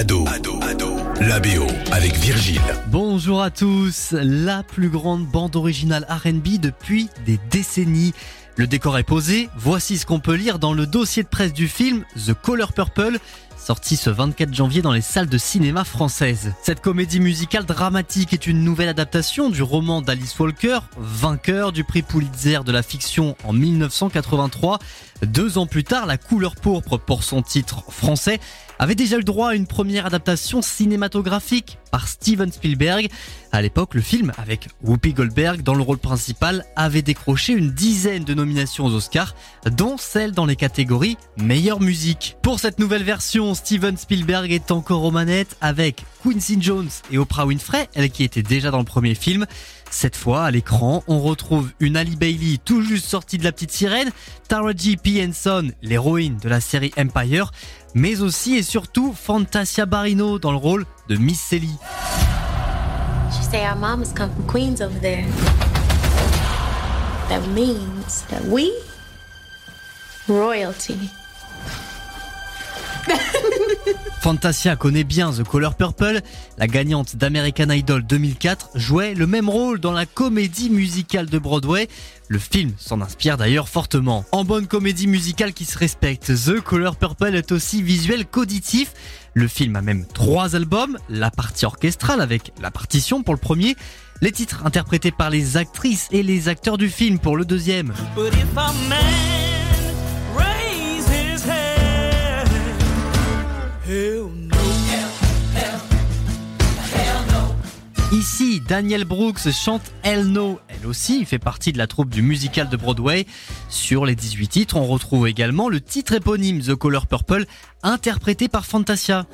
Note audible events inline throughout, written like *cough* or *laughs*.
Ado, Ado, Ado, la BO avec Virgile. Bonjour à tous, la plus grande bande originale RB depuis des décennies. Le décor est posé, voici ce qu'on peut lire dans le dossier de presse du film The Color Purple, sorti ce 24 janvier dans les salles de cinéma françaises. Cette comédie musicale dramatique est une nouvelle adaptation du roman d'Alice Walker, vainqueur du prix Pulitzer de la fiction en 1983. Deux ans plus tard, La couleur pourpre pour son titre français avait déjà eu droit à une première adaptation cinématographique par Steven Spielberg. À l'époque, le film, avec Whoopi Goldberg dans le rôle principal, avait décroché une dizaine de nominations aux Oscars, dont celle dans les catégories meilleure musique. Pour cette nouvelle version, Steven Spielberg est encore aux manettes avec Quincy Jones et Oprah Winfrey, elle qui était déjà dans le premier film. Cette fois, à l'écran, on retrouve une Ali Bailey tout juste sortie de la petite sirène, Tara G. P. Henson, l'héroïne de la série Empire, mais aussi et surtout Fantasia Barrino dans le rôle de Miss Sally. She say our mamas come from Queens over there. That means that we royalty. *laughs* *laughs* Fantasia connaît bien The Color Purple. La gagnante d'American Idol 2004 jouait le même rôle dans la comédie musicale de Broadway. Le film s'en inspire d'ailleurs fortement. En bonne comédie musicale qui se respecte, The Color Purple est aussi visuel qu'auditif. Le film a même trois albums, la partie orchestrale avec la partition pour le premier, les titres interprétés par les actrices et les acteurs du film pour le deuxième. Daniel Brooks chante Elle No. Elle aussi fait partie de la troupe du musical de Broadway. Sur les 18 titres, on retrouve également le titre éponyme The Color Purple, interprété par Fantasia.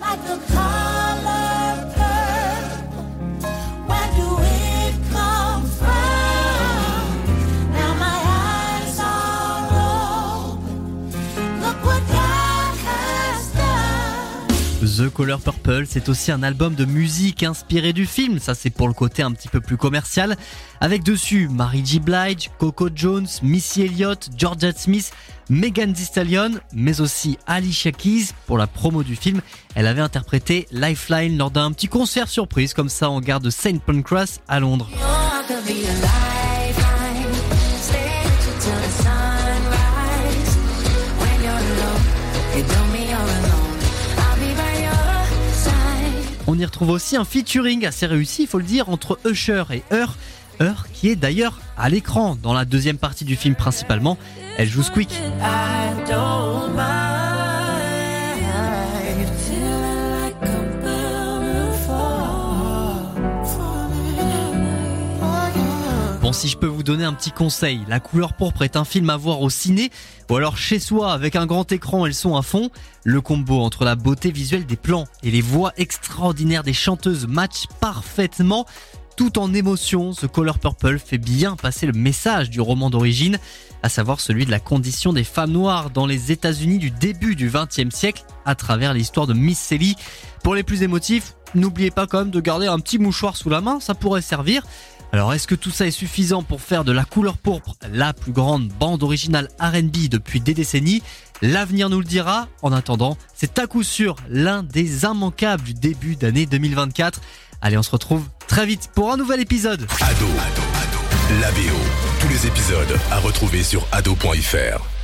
The Color Purple, c'est aussi un album de musique inspiré du film, ça c'est pour le côté un petit peu plus commercial, avec dessus Mary J. Blige, Coco Jones, Missy Elliott, Georgia Smith, Megan Thee Stallion, mais aussi Alicia Keys pour la promo du film. Elle avait interprété Lifeline lors d'un petit concert surprise comme ça en gare de St. Pancras à Londres. On y retrouve aussi un featuring assez réussi, il faut le dire, entre Usher et Heur. Heur qui est d'ailleurs à l'écran dans la deuxième partie du film principalement. Elle joue Squeak. Si je peux vous donner un petit conseil, La couleur pourpre est un film à voir au ciné ou alors chez soi avec un grand écran et le son à fond. Le combo entre la beauté visuelle des plans et les voix extraordinaires des chanteuses match parfaitement. Tout en émotion, ce Color Purple fait bien passer le message du roman d'origine, à savoir celui de la condition des femmes noires dans les États-Unis du début du XXe siècle, à travers l'histoire de Miss Sally. Pour les plus émotifs, n'oubliez pas quand même de garder un petit mouchoir sous la main, ça pourrait servir. Alors est-ce que tout ça est suffisant pour faire de la couleur pourpre la plus grande bande originale RB depuis des décennies? L'avenir nous le dira. En attendant, c'est à coup sûr l'un des immanquables du début d'année 2024. Allez, on se retrouve très vite pour un nouvel épisode. Ado, Ado. Tous les épisodes à retrouver sur ado.fr.